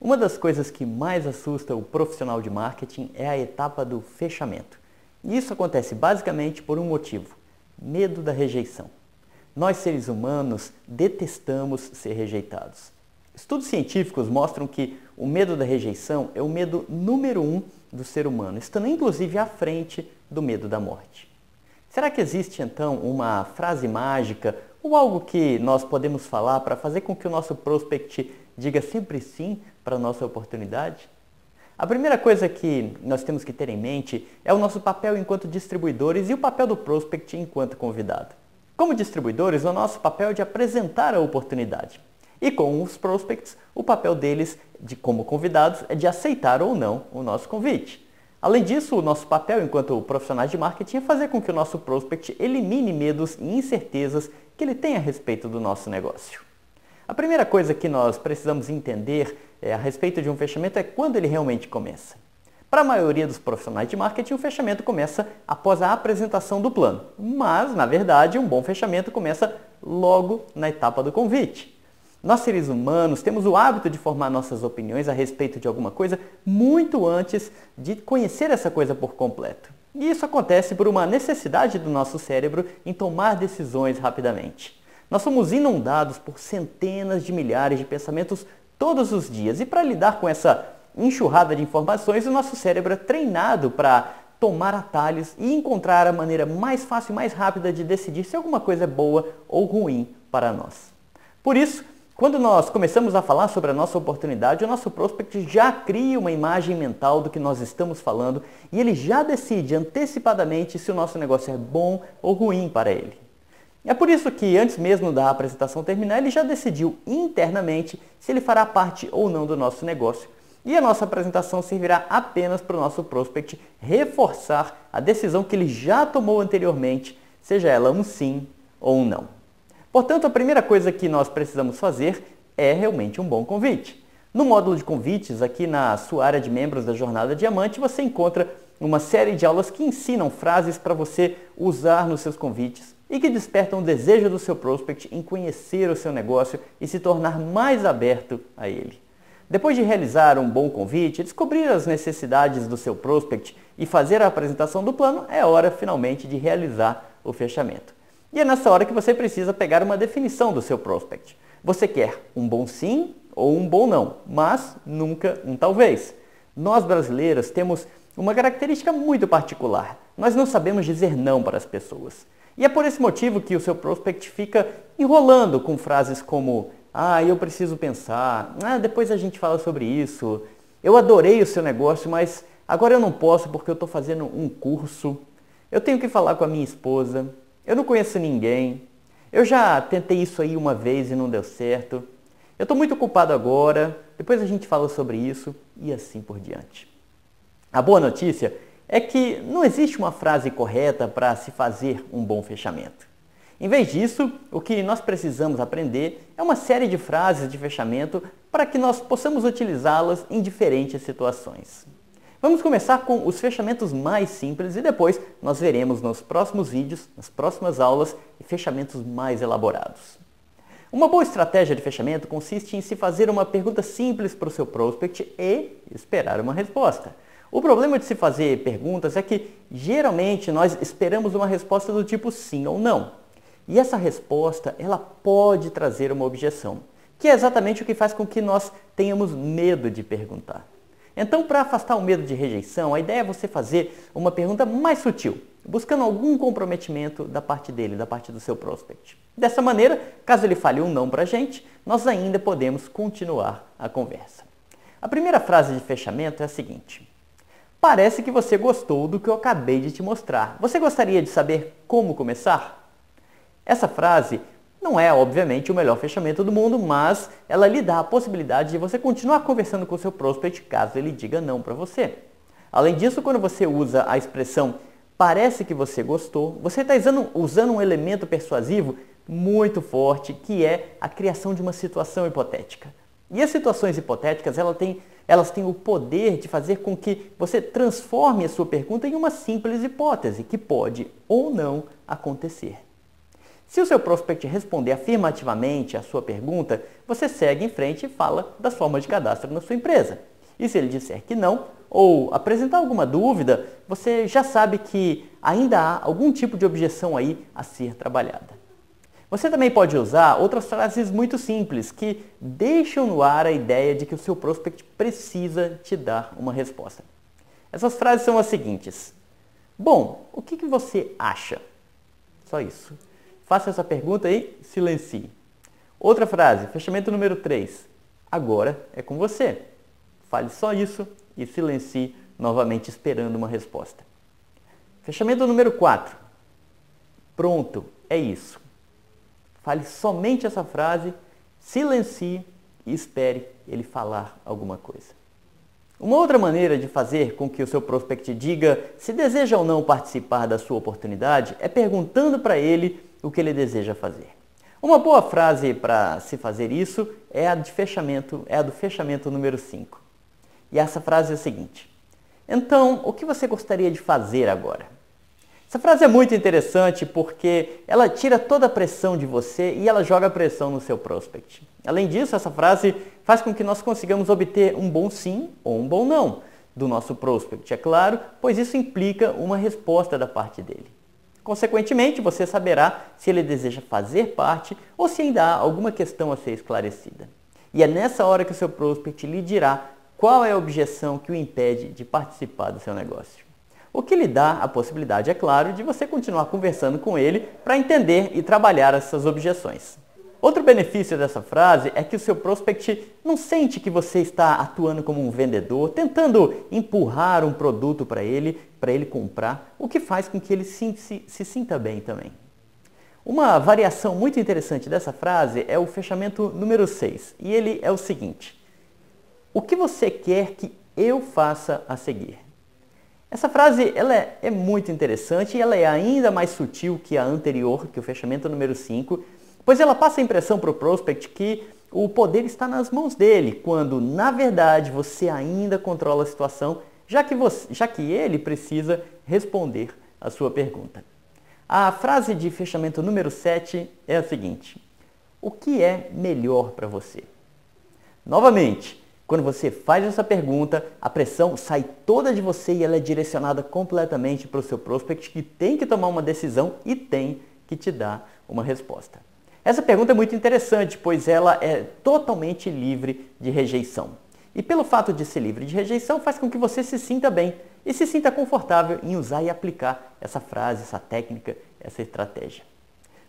Uma das coisas que mais assusta o profissional de marketing é a etapa do fechamento. E isso acontece basicamente por um motivo: medo da rejeição. Nós, seres humanos, detestamos ser rejeitados. Estudos científicos mostram que o medo da rejeição é o medo número um do ser humano, estando inclusive à frente do medo da morte. Será que existe então uma frase mágica ou algo que nós podemos falar para fazer com que o nosso prospect diga sempre sim para a nossa oportunidade? A primeira coisa que nós temos que ter em mente é o nosso papel enquanto distribuidores e o papel do prospect enquanto convidado. Como distribuidores, o nosso papel é de apresentar a oportunidade. E com os prospects, o papel deles, de como convidados, é de aceitar ou não o nosso convite. Além disso, o nosso papel enquanto profissionais de marketing é fazer com que o nosso prospect elimine medos e incertezas que ele tem a respeito do nosso negócio. A primeira coisa que nós precisamos entender é, a respeito de um fechamento é quando ele realmente começa. Para a maioria dos profissionais de marketing, o fechamento começa após a apresentação do plano. Mas, na verdade, um bom fechamento começa logo na etapa do convite. Nós, seres humanos, temos o hábito de formar nossas opiniões a respeito de alguma coisa muito antes de conhecer essa coisa por completo. E isso acontece por uma necessidade do nosso cérebro em tomar decisões rapidamente. Nós somos inundados por centenas de milhares de pensamentos todos os dias. E para lidar com essa enxurrada de informações, o nosso cérebro é treinado para tomar atalhos e encontrar a maneira mais fácil e mais rápida de decidir se alguma coisa é boa ou ruim para nós. Por isso, quando nós começamos a falar sobre a nossa oportunidade, o nosso prospect já cria uma imagem mental do que nós estamos falando e ele já decide antecipadamente se o nosso negócio é bom ou ruim para ele. É por isso que, antes mesmo da apresentação terminar, ele já decidiu internamente se ele fará parte ou não do nosso negócio. E a nossa apresentação servirá apenas para o nosso prospect reforçar a decisão que ele já tomou anteriormente, seja ela um sim ou um não. Portanto, a primeira coisa que nós precisamos fazer é realmente um bom convite. No módulo de convites, aqui na sua área de membros da Jornada Diamante, você encontra uma série de aulas que ensinam frases para você usar nos seus convites e que despertam o desejo do seu prospect em conhecer o seu negócio e se tornar mais aberto a ele. Depois de realizar um bom convite, descobrir as necessidades do seu prospect e fazer a apresentação do plano, é hora finalmente de realizar o fechamento. E é nessa hora que você precisa pegar uma definição do seu prospect. Você quer um bom sim ou um bom não, mas nunca um talvez. Nós brasileiros temos uma característica muito particular. Nós não sabemos dizer não para as pessoas. E é por esse motivo que o seu prospect fica enrolando com frases como ah, eu preciso pensar, ah, depois a gente fala sobre isso, eu adorei o seu negócio, mas agora eu não posso porque eu estou fazendo um curso, eu tenho que falar com a minha esposa, eu não conheço ninguém, eu já tentei isso aí uma vez e não deu certo, eu estou muito ocupado agora, depois a gente fala sobre isso e assim por diante. A boa notícia é que não existe uma frase correta para se fazer um bom fechamento. Em vez disso, o que nós precisamos aprender é uma série de frases de fechamento para que nós possamos utilizá-las em diferentes situações. Vamos começar com os fechamentos mais simples e depois nós veremos nos próximos vídeos, nas próximas aulas, fechamentos mais elaborados. Uma boa estratégia de fechamento consiste em se fazer uma pergunta simples para o seu prospect e esperar uma resposta. O problema de se fazer perguntas é que geralmente nós esperamos uma resposta do tipo sim ou não. E essa resposta, ela pode trazer uma objeção, que é exatamente o que faz com que nós tenhamos medo de perguntar. Então, para afastar o medo de rejeição, a ideia é você fazer uma pergunta mais sutil, buscando algum comprometimento da parte dele, da parte do seu prospect. Dessa maneira, caso ele fale um não para a gente, nós ainda podemos continuar a conversa. A primeira frase de fechamento é a seguinte: Parece que você gostou do que eu acabei de te mostrar. Você gostaria de saber como começar? Essa frase não é, obviamente, o melhor fechamento do mundo, mas ela lhe dá a possibilidade de você continuar conversando com o seu prospect caso ele diga não para você. Além disso, quando você usa a expressão parece que você gostou, você está usando, usando um elemento persuasivo muito forte, que é a criação de uma situação hipotética. E as situações hipotéticas, ela tem, elas têm o poder de fazer com que você transforme a sua pergunta em uma simples hipótese que pode ou não acontecer. Se o seu prospect responder afirmativamente à sua pergunta, você segue em frente e fala das formas de cadastro na sua empresa. E se ele disser que não, ou apresentar alguma dúvida, você já sabe que ainda há algum tipo de objeção aí a ser trabalhada. Você também pode usar outras frases muito simples que deixam no ar a ideia de que o seu prospect precisa te dar uma resposta. Essas frases são as seguintes: Bom, o que, que você acha? Só isso. Faça essa pergunta e silencie. Outra frase, fechamento número 3. Agora é com você. Fale só isso e silencie novamente esperando uma resposta. Fechamento número 4. Pronto, é isso. Fale somente essa frase, silencie e espere ele falar alguma coisa. Uma outra maneira de fazer com que o seu prospect diga se deseja ou não participar da sua oportunidade é perguntando para ele o que ele deseja fazer. Uma boa frase para se fazer isso é a de fechamento, é a do fechamento número 5. E essa frase é a seguinte: Então, o que você gostaria de fazer agora? Essa frase é muito interessante porque ela tira toda a pressão de você e ela joga a pressão no seu prospect. Além disso, essa frase faz com que nós consigamos obter um bom sim ou um bom não do nosso prospect, é claro, pois isso implica uma resposta da parte dele. Consequentemente, você saberá se ele deseja fazer parte ou se ainda há alguma questão a ser esclarecida. E é nessa hora que o seu prospect lhe dirá qual é a objeção que o impede de participar do seu negócio. O que lhe dá a possibilidade, é claro, de você continuar conversando com ele para entender e trabalhar essas objeções. Outro benefício dessa frase é que o seu prospect não sente que você está atuando como um vendedor, tentando empurrar um produto para ele, para ele comprar, o que faz com que ele se, se, se sinta bem também. Uma variação muito interessante dessa frase é o fechamento número 6, e ele é o seguinte: O que você quer que eu faça a seguir? Essa frase ela é, é, muito interessante e ela é ainda mais sutil que a anterior, que o fechamento número 5, pois ela passa a impressão para o prospect que o poder está nas mãos dele, quando na verdade você ainda controla a situação, já que, você, já que ele precisa responder a sua pergunta. A frase de fechamento número 7 é a seguinte: O que é melhor para você? Novamente, quando você faz essa pergunta, a pressão sai toda de você e ela é direcionada completamente para o seu prospect que tem que tomar uma decisão e tem que te dar uma resposta. Essa pergunta é muito interessante, pois ela é totalmente livre de rejeição. E pelo fato de ser livre de rejeição, faz com que você se sinta bem e se sinta confortável em usar e aplicar essa frase, essa técnica, essa estratégia.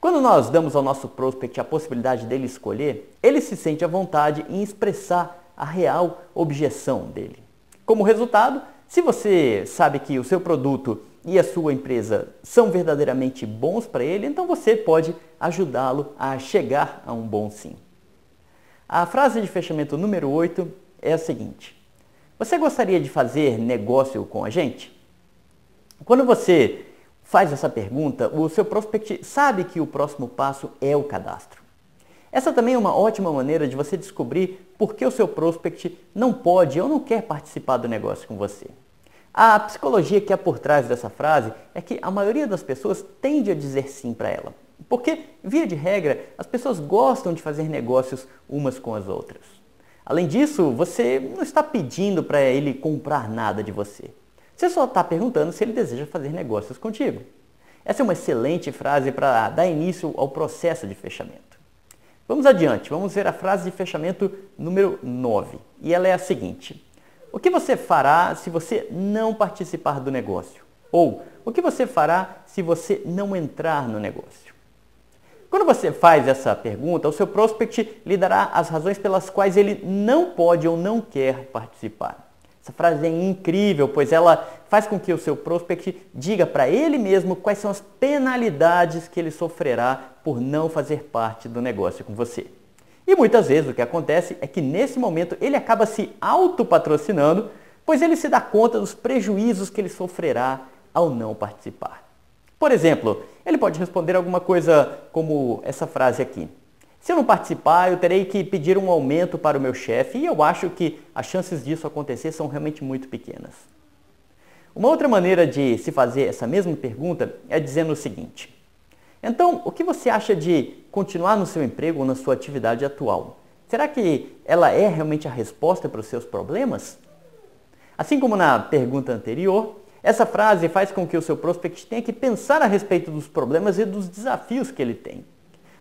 Quando nós damos ao nosso prospect a possibilidade dele escolher, ele se sente à vontade em expressar a real objeção dele. Como resultado, se você sabe que o seu produto e a sua empresa são verdadeiramente bons para ele, então você pode ajudá-lo a chegar a um bom sim. A frase de fechamento número 8 é a seguinte: Você gostaria de fazer negócio com a gente? Quando você faz essa pergunta, o seu prospect sabe que o próximo passo é o cadastro. Essa também é uma ótima maneira de você descobrir por que o seu prospect não pode ou não quer participar do negócio com você. A psicologia que há por trás dessa frase é que a maioria das pessoas tende a dizer sim para ela. Porque, via de regra, as pessoas gostam de fazer negócios umas com as outras. Além disso, você não está pedindo para ele comprar nada de você. Você só está perguntando se ele deseja fazer negócios contigo. Essa é uma excelente frase para dar início ao processo de fechamento. Vamos adiante, vamos ver a frase de fechamento número 9. E ela é a seguinte: O que você fará se você não participar do negócio? Ou o que você fará se você não entrar no negócio? Quando você faz essa pergunta, o seu prospect lhe dará as razões pelas quais ele não pode ou não quer participar. Essa frase é incrível, pois ela faz com que o seu prospect diga para ele mesmo quais são as penalidades que ele sofrerá por não fazer parte do negócio com você. E muitas vezes o que acontece é que nesse momento ele acaba se autopatrocinando, pois ele se dá conta dos prejuízos que ele sofrerá ao não participar. Por exemplo, ele pode responder alguma coisa como essa frase aqui. Se eu não participar, eu terei que pedir um aumento para o meu chefe e eu acho que as chances disso acontecer são realmente muito pequenas. Uma outra maneira de se fazer essa mesma pergunta é dizendo o seguinte: Então, o que você acha de continuar no seu emprego ou na sua atividade atual? Será que ela é realmente a resposta para os seus problemas? Assim como na pergunta anterior, essa frase faz com que o seu prospect tenha que pensar a respeito dos problemas e dos desafios que ele tem.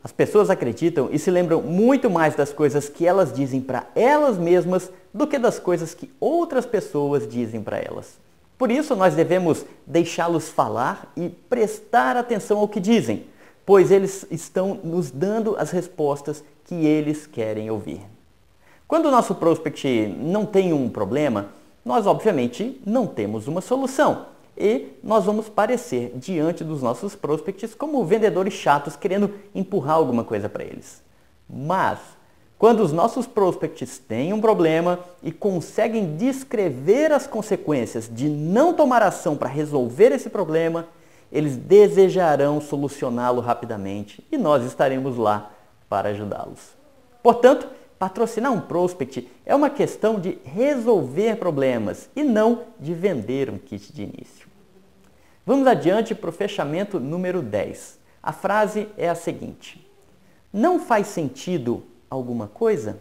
As pessoas acreditam e se lembram muito mais das coisas que elas dizem para elas mesmas do que das coisas que outras pessoas dizem para elas. Por isso, nós devemos deixá-los falar e prestar atenção ao que dizem, pois eles estão nos dando as respostas que eles querem ouvir. Quando o nosso prospect não tem um problema, nós obviamente não temos uma solução e nós vamos parecer diante dos nossos prospects como vendedores chatos querendo empurrar alguma coisa para eles. Mas quando os nossos prospects têm um problema e conseguem descrever as consequências de não tomar ação para resolver esse problema, eles desejarão solucioná-lo rapidamente e nós estaremos lá para ajudá-los. Portanto, patrocinar um prospect é uma questão de resolver problemas e não de vender um kit de início. Vamos adiante para o fechamento número 10. A frase é a seguinte: Não faz sentido alguma coisa?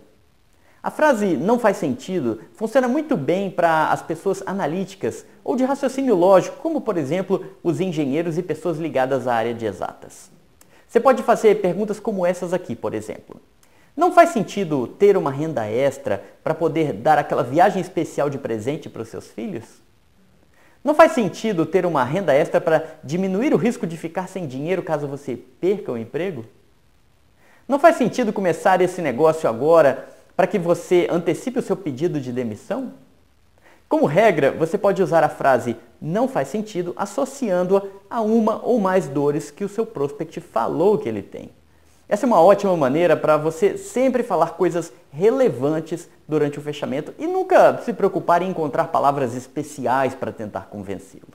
A frase não faz sentido funciona muito bem para as pessoas analíticas ou de raciocínio lógico, como por exemplo os engenheiros e pessoas ligadas à área de exatas. Você pode fazer perguntas como essas aqui, por exemplo. Não faz sentido ter uma renda extra para poder dar aquela viagem especial de presente para os seus filhos? Não faz sentido ter uma renda extra para diminuir o risco de ficar sem dinheiro caso você perca o emprego? Não faz sentido começar esse negócio agora para que você antecipe o seu pedido de demissão? Como regra, você pode usar a frase não faz sentido associando-a a uma ou mais dores que o seu prospect falou que ele tem. Essa é uma ótima maneira para você sempre falar coisas relevantes durante o fechamento e nunca se preocupar em encontrar palavras especiais para tentar convencê-lo.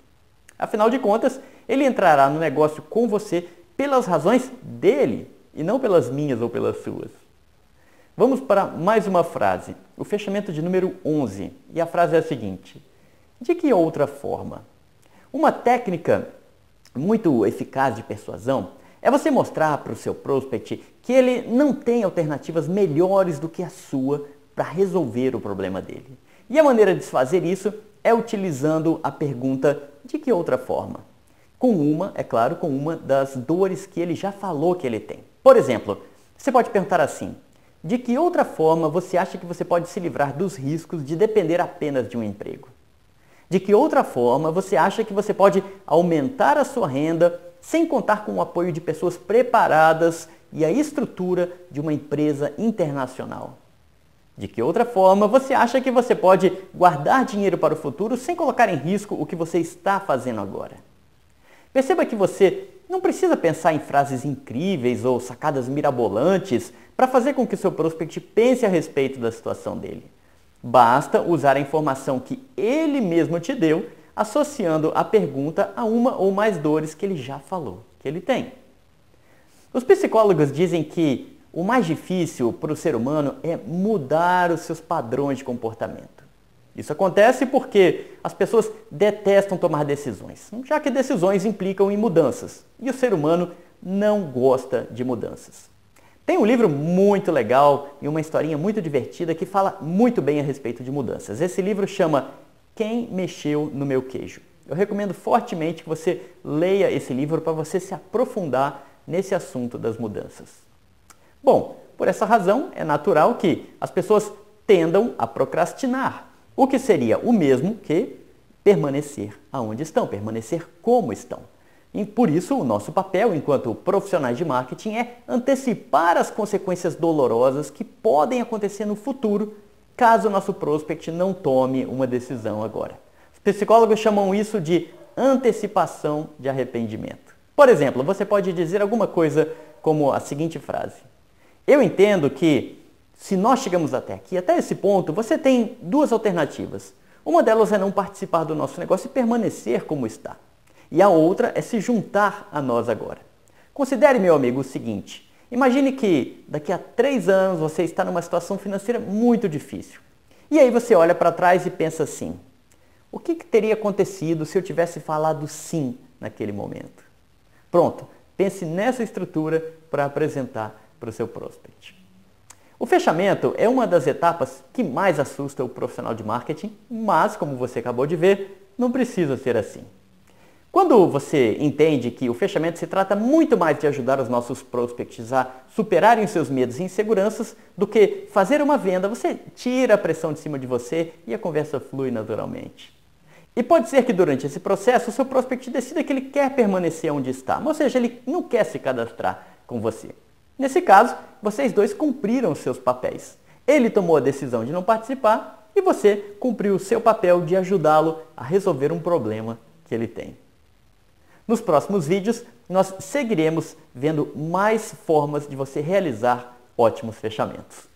Afinal de contas, ele entrará no negócio com você pelas razões dele e não pelas minhas ou pelas suas. Vamos para mais uma frase, o fechamento de número 11. E a frase é a seguinte: De que outra forma? Uma técnica muito eficaz de persuasão é você mostrar para o seu prospect que ele não tem alternativas melhores do que a sua para resolver o problema dele. E a maneira de se fazer isso é utilizando a pergunta de que outra forma? Com uma, é claro, com uma das dores que ele já falou que ele tem. Por exemplo, você pode perguntar assim: de que outra forma você acha que você pode se livrar dos riscos de depender apenas de um emprego? De que outra forma você acha que você pode aumentar a sua renda sem contar com o apoio de pessoas preparadas e a estrutura de uma empresa internacional? De que outra forma você acha que você pode guardar dinheiro para o futuro sem colocar em risco o que você está fazendo agora? Perceba que você não precisa pensar em frases incríveis ou sacadas mirabolantes para fazer com que o seu prospect pense a respeito da situação dele. Basta usar a informação que ele mesmo te deu, associando a pergunta a uma ou mais dores que ele já falou que ele tem. Os psicólogos dizem que o mais difícil para o ser humano é mudar os seus padrões de comportamento. Isso acontece porque as pessoas detestam tomar decisões, já que decisões implicam em mudanças e o ser humano não gosta de mudanças. Tem um livro muito legal e uma historinha muito divertida que fala muito bem a respeito de mudanças. Esse livro chama Quem Mexeu no Meu Queijo. Eu recomendo fortemente que você leia esse livro para você se aprofundar nesse assunto das mudanças. Bom, por essa razão é natural que as pessoas tendam a procrastinar o que seria o mesmo que permanecer aonde estão, permanecer como estão. E por isso, o nosso papel enquanto profissionais de marketing é antecipar as consequências dolorosas que podem acontecer no futuro caso o nosso prospect não tome uma decisão agora. Os psicólogos chamam isso de antecipação de arrependimento. Por exemplo, você pode dizer alguma coisa como a seguinte frase: Eu entendo que se nós chegamos até aqui, até esse ponto, você tem duas alternativas. Uma delas é não participar do nosso negócio e permanecer como está. E a outra é se juntar a nós agora. Considere, meu amigo, o seguinte: imagine que daqui a três anos você está numa situação financeira muito difícil. E aí você olha para trás e pensa assim: o que, que teria acontecido se eu tivesse falado sim naquele momento? Pronto, Pense nessa estrutura para apresentar para o seu prospect. O fechamento é uma das etapas que mais assusta o profissional de marketing, mas, como você acabou de ver, não precisa ser assim. Quando você entende que o fechamento se trata muito mais de ajudar os nossos prospects a superarem seus medos e inseguranças do que fazer uma venda, você tira a pressão de cima de você e a conversa flui naturalmente. E pode ser que durante esse processo o seu prospect decida que ele quer permanecer onde está, ou seja, ele não quer se cadastrar com você. Nesse caso, vocês dois cumpriram seus papéis. Ele tomou a decisão de não participar e você cumpriu o seu papel de ajudá-lo a resolver um problema que ele tem. Nos próximos vídeos, nós seguiremos vendo mais formas de você realizar ótimos fechamentos.